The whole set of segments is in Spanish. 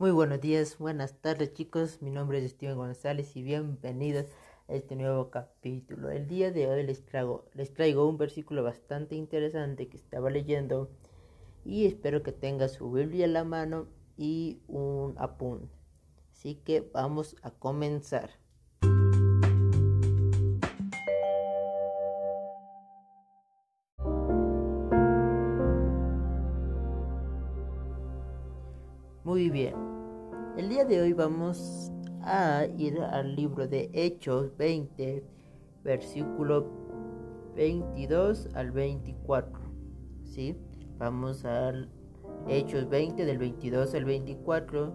Muy buenos días, buenas tardes chicos, mi nombre es Steven González y bienvenidos a este nuevo capítulo. El día de hoy les traigo, les traigo un versículo bastante interesante que estaba leyendo y espero que tenga su Biblia en la mano y un apunte. Así que vamos a comenzar. Muy bien. El día de hoy vamos a ir al libro de Hechos 20, versículo 22 al 24. ¿Sí? Vamos al Hechos 20 del 22 al 24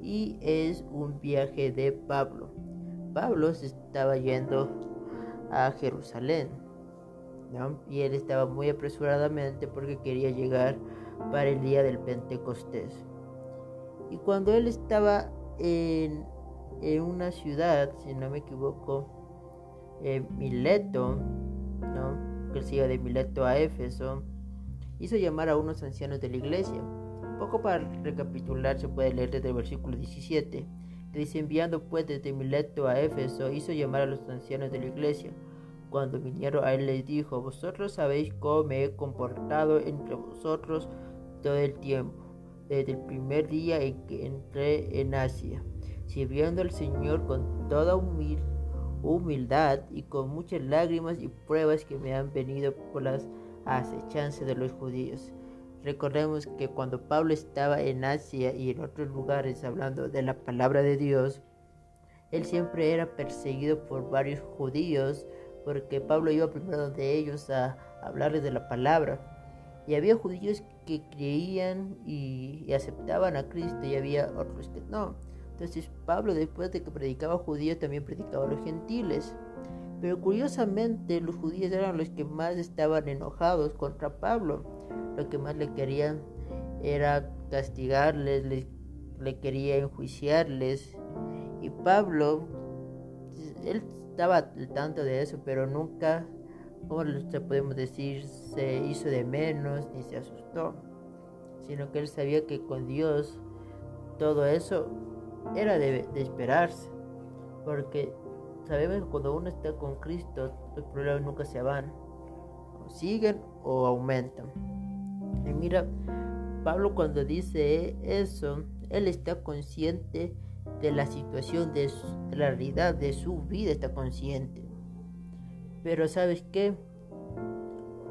y es un viaje de Pablo. Pablo se estaba yendo a Jerusalén. Y él estaba muy apresuradamente porque quería llegar para el día del Pentecostés. Y cuando él estaba en, una ciudad, si no me equivoco, Mileto, ¿no? que se iba de Mileto a Éfeso, hizo llamar a unos ancianos de la iglesia. Un poco para recapitular se puede leer desde el versículo 17, que dice, enviando pues desde Mileto a Éfeso, hizo llamar a los ancianos de la iglesia. Cuando vinieron a él les dijo, vosotros sabéis cómo me he comportado entre vosotros todo el tiempo desde el primer día en que entré en Asia, sirviendo al Señor con toda humildad y con muchas lágrimas y pruebas que me han venido por las acechanzas de los judíos. Recordemos que cuando Pablo estaba en Asia y en otros lugares hablando de la palabra de Dios, él siempre era perseguido por varios judíos porque Pablo iba primero de ellos a hablarles de la palabra. Y había judíos que creían y, aceptaban a Cristo y había otros que no. Entonces Pablo después de que predicaba a judíos también predicaba a los gentiles. Pero curiosamente los judíos eran los que más estaban enojados contra Pablo. Lo que más le querían era castigarles, le, le quería enjuiciarles. Y Pablo, él estaba al tanto de eso, pero nunca como podemos decir, se hizo de menos ni se asustó, sino que él sabía que con Dios todo eso era de, esperarse, porque sabemos que cuando uno está con Cristo, los problemas nunca se van, o siguen o aumentan. Y mira, Pablo cuando dice eso, él está consciente de la situación, de la realidad de su vida, está consciente. Pero sabes qué?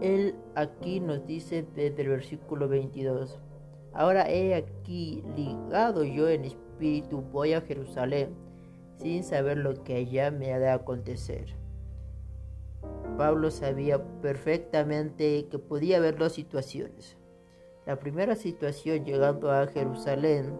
Él aquí nos dice desde el versículo 22. Ahora he aquí ligado yo en espíritu voy a Jerusalén sin saber lo que allá me ha de acontecer. Pablo sabía perfectamente que podía haber dos situaciones. La primera situación llegando a Jerusalén,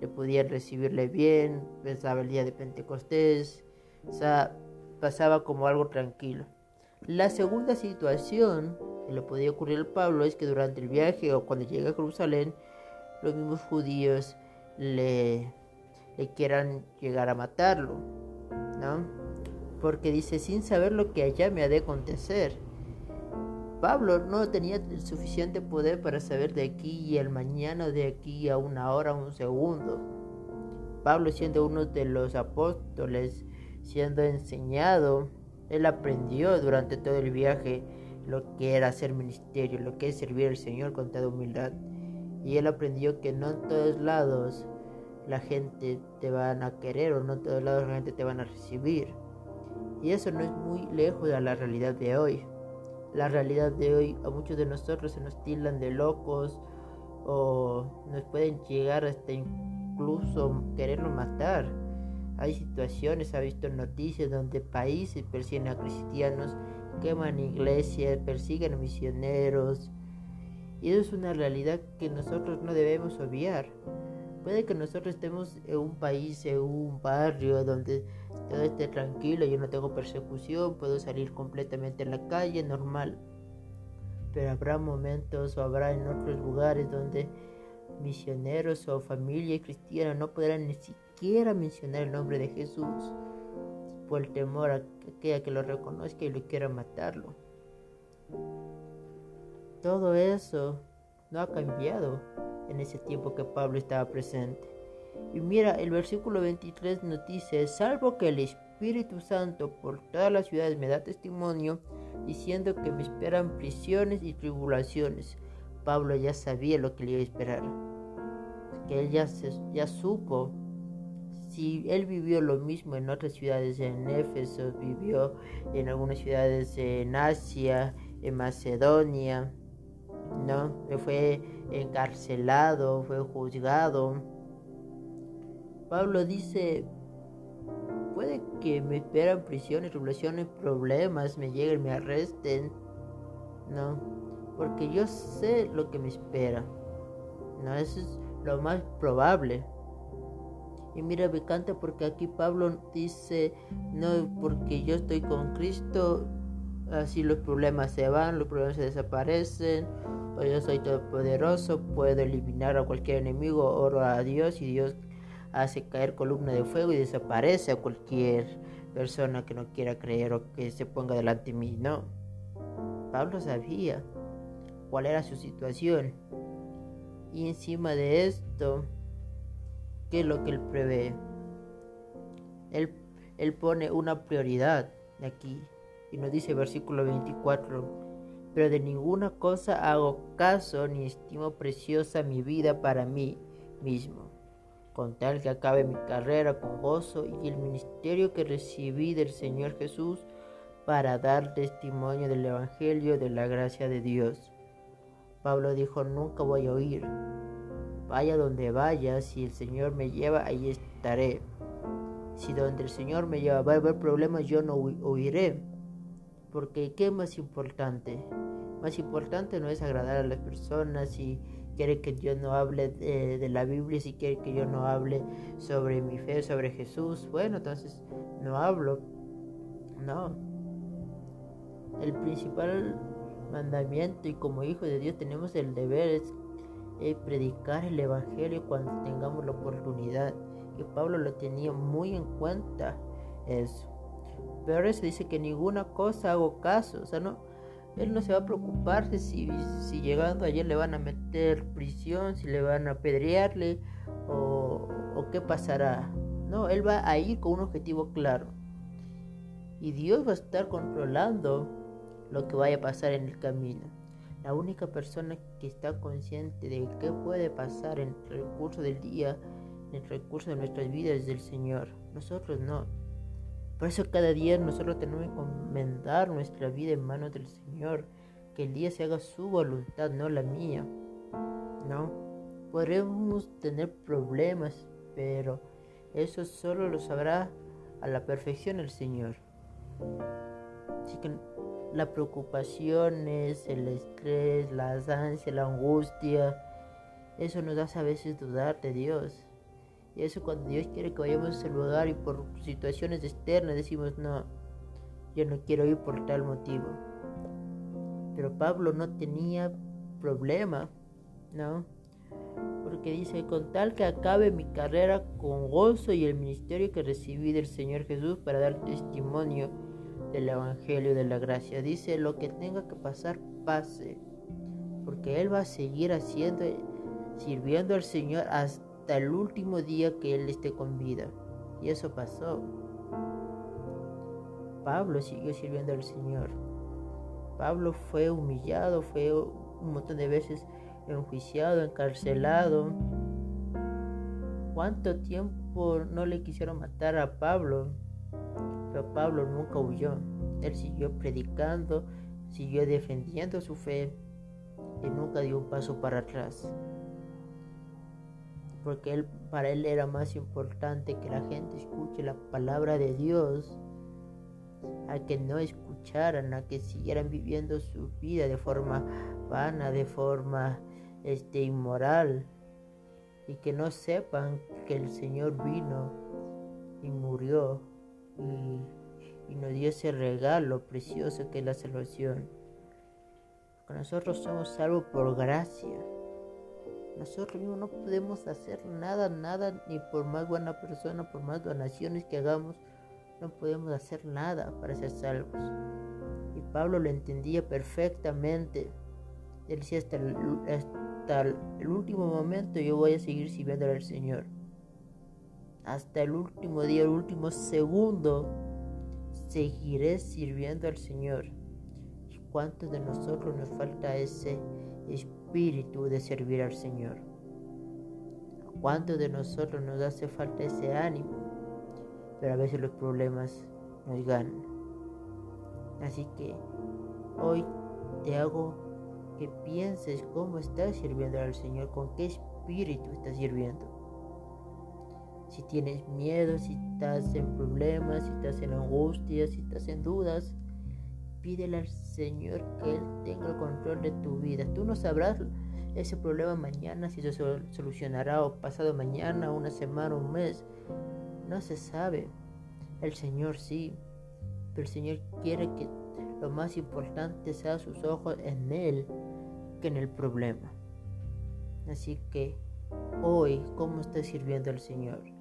le podían recibirle bien, pensaba el día de Pentecostés, o sea, pasaba como algo tranquilo. La segunda situación que le podía ocurrir al Pablo es que durante el viaje o cuando llega a Jerusalén, los mismos judíos le, le quieran llegar a matarlo, ¿no? Porque dice, sin saber lo que allá me ha de acontecer. Pablo no tenía el suficiente poder para saber de aquí y el mañana, de aquí a una hora, un segundo. Pablo siendo uno de los apóstoles, siendo enseñado, él aprendió durante todo el viaje lo que era hacer ministerio, lo que es servir al Señor con toda humildad. Y él aprendió que no en todos lados la gente te van a querer o no en todos lados la gente te van a recibir. Y eso no es muy lejos de la realidad de hoy. La realidad de hoy a muchos de nosotros se nos tildan de locos o nos pueden llegar hasta incluso querernos matar hay situaciones, ha visto noticias donde países persiguen a cristianos, queman iglesias, persiguen a misioneros. Y eso es una realidad que nosotros no debemos obviar. Puede que nosotros estemos en un país, en un barrio donde todo esté tranquilo, yo no tengo persecución, puedo salir completamente en la calle, normal. Pero habrá momentos o habrá en otros lugares donde misioneros o familia cristiana no podrán ni siquiera mencionar el nombre de Jesús por el temor a aquella que lo reconozca y lo quiera matarlo. Todo eso no ha cambiado en ese tiempo que Pablo estaba presente. Y mira, el versículo 23 nos dice, salvo que el Espíritu Santo por todas las ciudades me da testimonio, diciendo que me esperan prisiones y tribulaciones. Pablo ya sabía lo que le iba a esperar, que él ya, ya supo. Si él vivió lo mismo en otras ciudades, en Éfeso, vivió en algunas ciudades en Asia, en Macedonia, ¿no? Fue encarcelado, fue juzgado. Pablo dice, puede que me esperan prisiones, tribulaciones, problemas, me lleguen, me arresten. No, porque yo sé lo que me espera. No, eso es lo más probable. Y mira, me encanta porque aquí Pablo dice, no, porque yo estoy con Cristo, así los problemas se van, los problemas se desaparecen, o yo soy todopoderoso, puedo eliminar a cualquier enemigo, oro a Dios y Dios hace caer columna de fuego y desaparece a cualquier persona que no quiera creer o que se ponga delante de mí. No, Pablo sabía cuál era su situación y encima de esto, ¿qué es lo que él prevé? Él, él pone una prioridad aquí y nos dice versículo 24, pero de ninguna cosa hago caso ni estimo preciosa mi vida para mí mismo, con tal que acabe mi carrera con gozo y el ministerio que recibí del Señor Jesús para dar testimonio del Evangelio de la gracia de Dios. Pablo dijo, nunca voy a huir. Vaya donde vaya, si el Señor me lleva, ahí estaré. Si donde el Señor me lleva va a haber problemas, yo no huiré. Porque ¿qué es más importante? Más importante no es agradar a las personas si quiere que yo no hable de, la Biblia, si quiere que yo no hable sobre mi fe, sobre Jesús. Bueno, entonces no hablo. No. El principal mandamiento y como hijo de Dios tenemos el deber es predicar el Evangelio cuando tengamos la oportunidad. Y Pablo lo tenía muy en cuenta eso. Pero se dice que ninguna cosa hago caso. O sea, no, él no se va a preocuparse si, si llegando ayer le van a meter prisión, si le van a apedrearle o, o qué pasará. No, él va a ir con un objetivo claro. Y Dios va a estar controlando lo que vaya a pasar en el camino. La única persona que está consciente de qué puede pasar en el recurso del día, en el recurso de nuestras vidas es el Señor. Nosotros no. Por eso cada día nosotros tenemos que encomendar nuestra vida en manos del Señor. Que el día se haga su voluntad, no la mía. No. Podremos tener problemas, pero eso solo lo sabrá a la perfección el Señor. Así que la preocupación es el estrés, la ansia, la angustia, eso nos hace a veces dudar de Dios. Y eso cuando Dios quiere que vayamos a ese lugar y por situaciones externas decimos, no, yo no quiero ir por tal motivo. Pero Pablo no tenía problema, ¿no? Porque dice, con tal que acabe mi carrera con gozo y el ministerio que recibí del Señor Jesús para dar testimonio del Evangelio de la Gracia. Dice, lo que tenga que pasar, pase. Porque Él va a seguir haciendo, sirviendo al Señor hasta el último día que él esté con vida. Y eso pasó. Pablo siguió sirviendo al Señor. Pablo fue humillado, fue un montón de veces enjuiciado, encarcelado. ¿Cuánto tiempo no le quisieron matar a Pablo? Pero Pablo nunca huyó. Él siguió predicando, siguió defendiendo su fe y nunca dio un paso para atrás porque él, para él era más importante que la gente escuche la palabra de Dios a que no escucharan, a que siguieran viviendo su vida de forma vana, de forma este, inmoral, y que no sepan que el Señor vino y murió y, nos dio ese regalo precioso que es la salvación. Que nosotros somos salvos por gracia nosotros mismos no podemos hacer nada, nada, ni por más buena persona, por más donaciones que hagamos, no podemos hacer nada para ser salvos. Y Pablo lo entendía perfectamente. Él decía, hasta el, hasta el último momento yo voy a seguir sirviendo al Señor. Hasta el último día, el último segundo, seguiré sirviendo al Señor. ¿Y cuántos de nosotros nos falta ese espíritu de servir al Señor? ¿Cuántos de nosotros nos hace falta ese ánimo? Pero a veces los problemas nos ganan. Así que hoy te hago que pienses cómo estás sirviendo al Señor, con qué espíritu estás sirviendo. Si tienes miedo, si estás en problemas, si estás en angustia, si estás en dudas, pídele al Señor que Él tenga el control de tu vida. Tú no sabrás ese problema mañana si se solucionará o pasado mañana, una semana, un mes. No se sabe. El Señor sí. Pero el Señor quiere que lo más importante sea sus ojos en Él que en el problema. Así que hoy, ¿cómo estás sirviendo al Señor?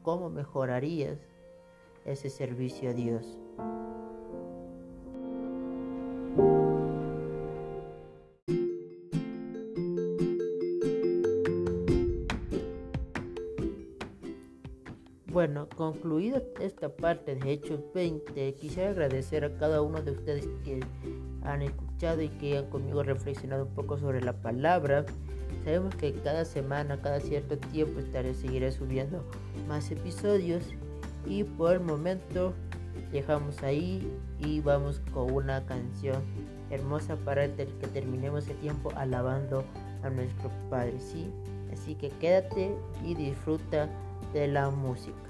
¿Y cómo mejorarías ese servicio a Dios? Bueno, concluida esta parte de Hechos 20, quisiera agradecer a cada uno de ustedes que han escuchado y que han conmigo reflexionado un poco sobre la palabra. Sabemos que cada semana, cada cierto tiempo estaré, seguiré subiendo más episodios y por el momento dejamos ahí y vamos con una canción hermosa para que terminemos el tiempo alabando a nuestro Padre, ¿sí? Así que quédate y disfruta de la música.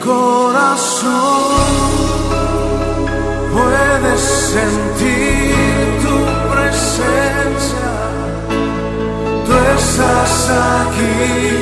Corazón puedes sentir tu presencia, tú estás aquí,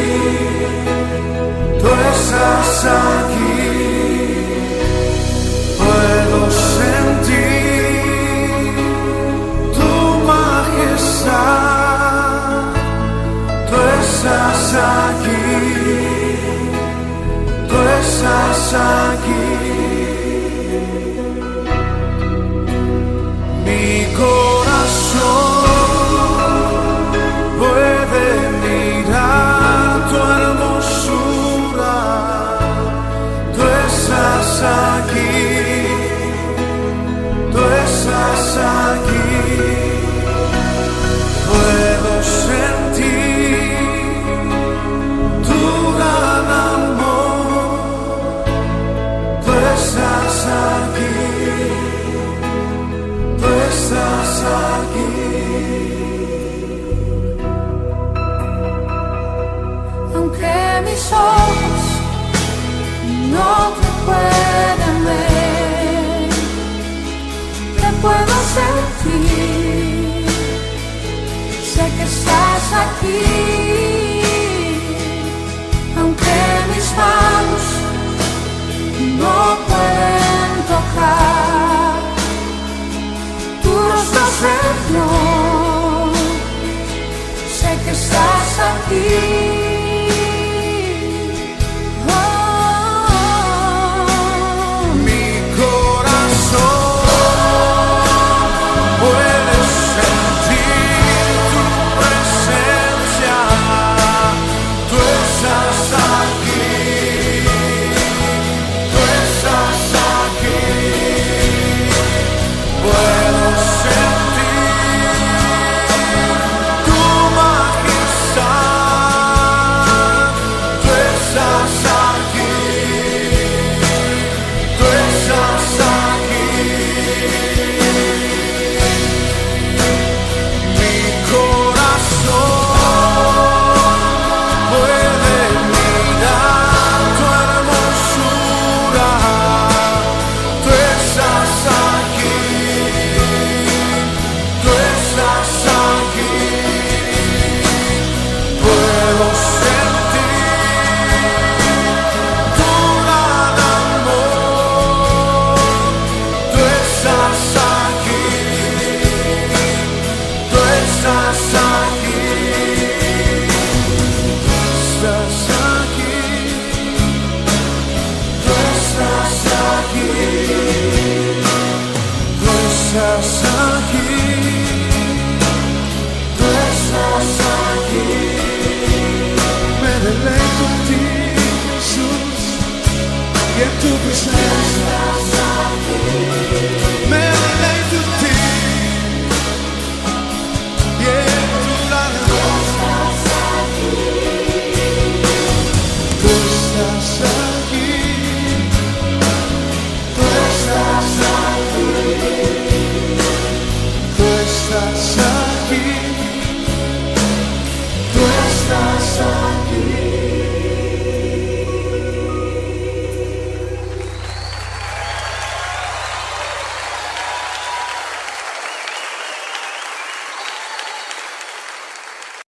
Señor sé que estás aquí.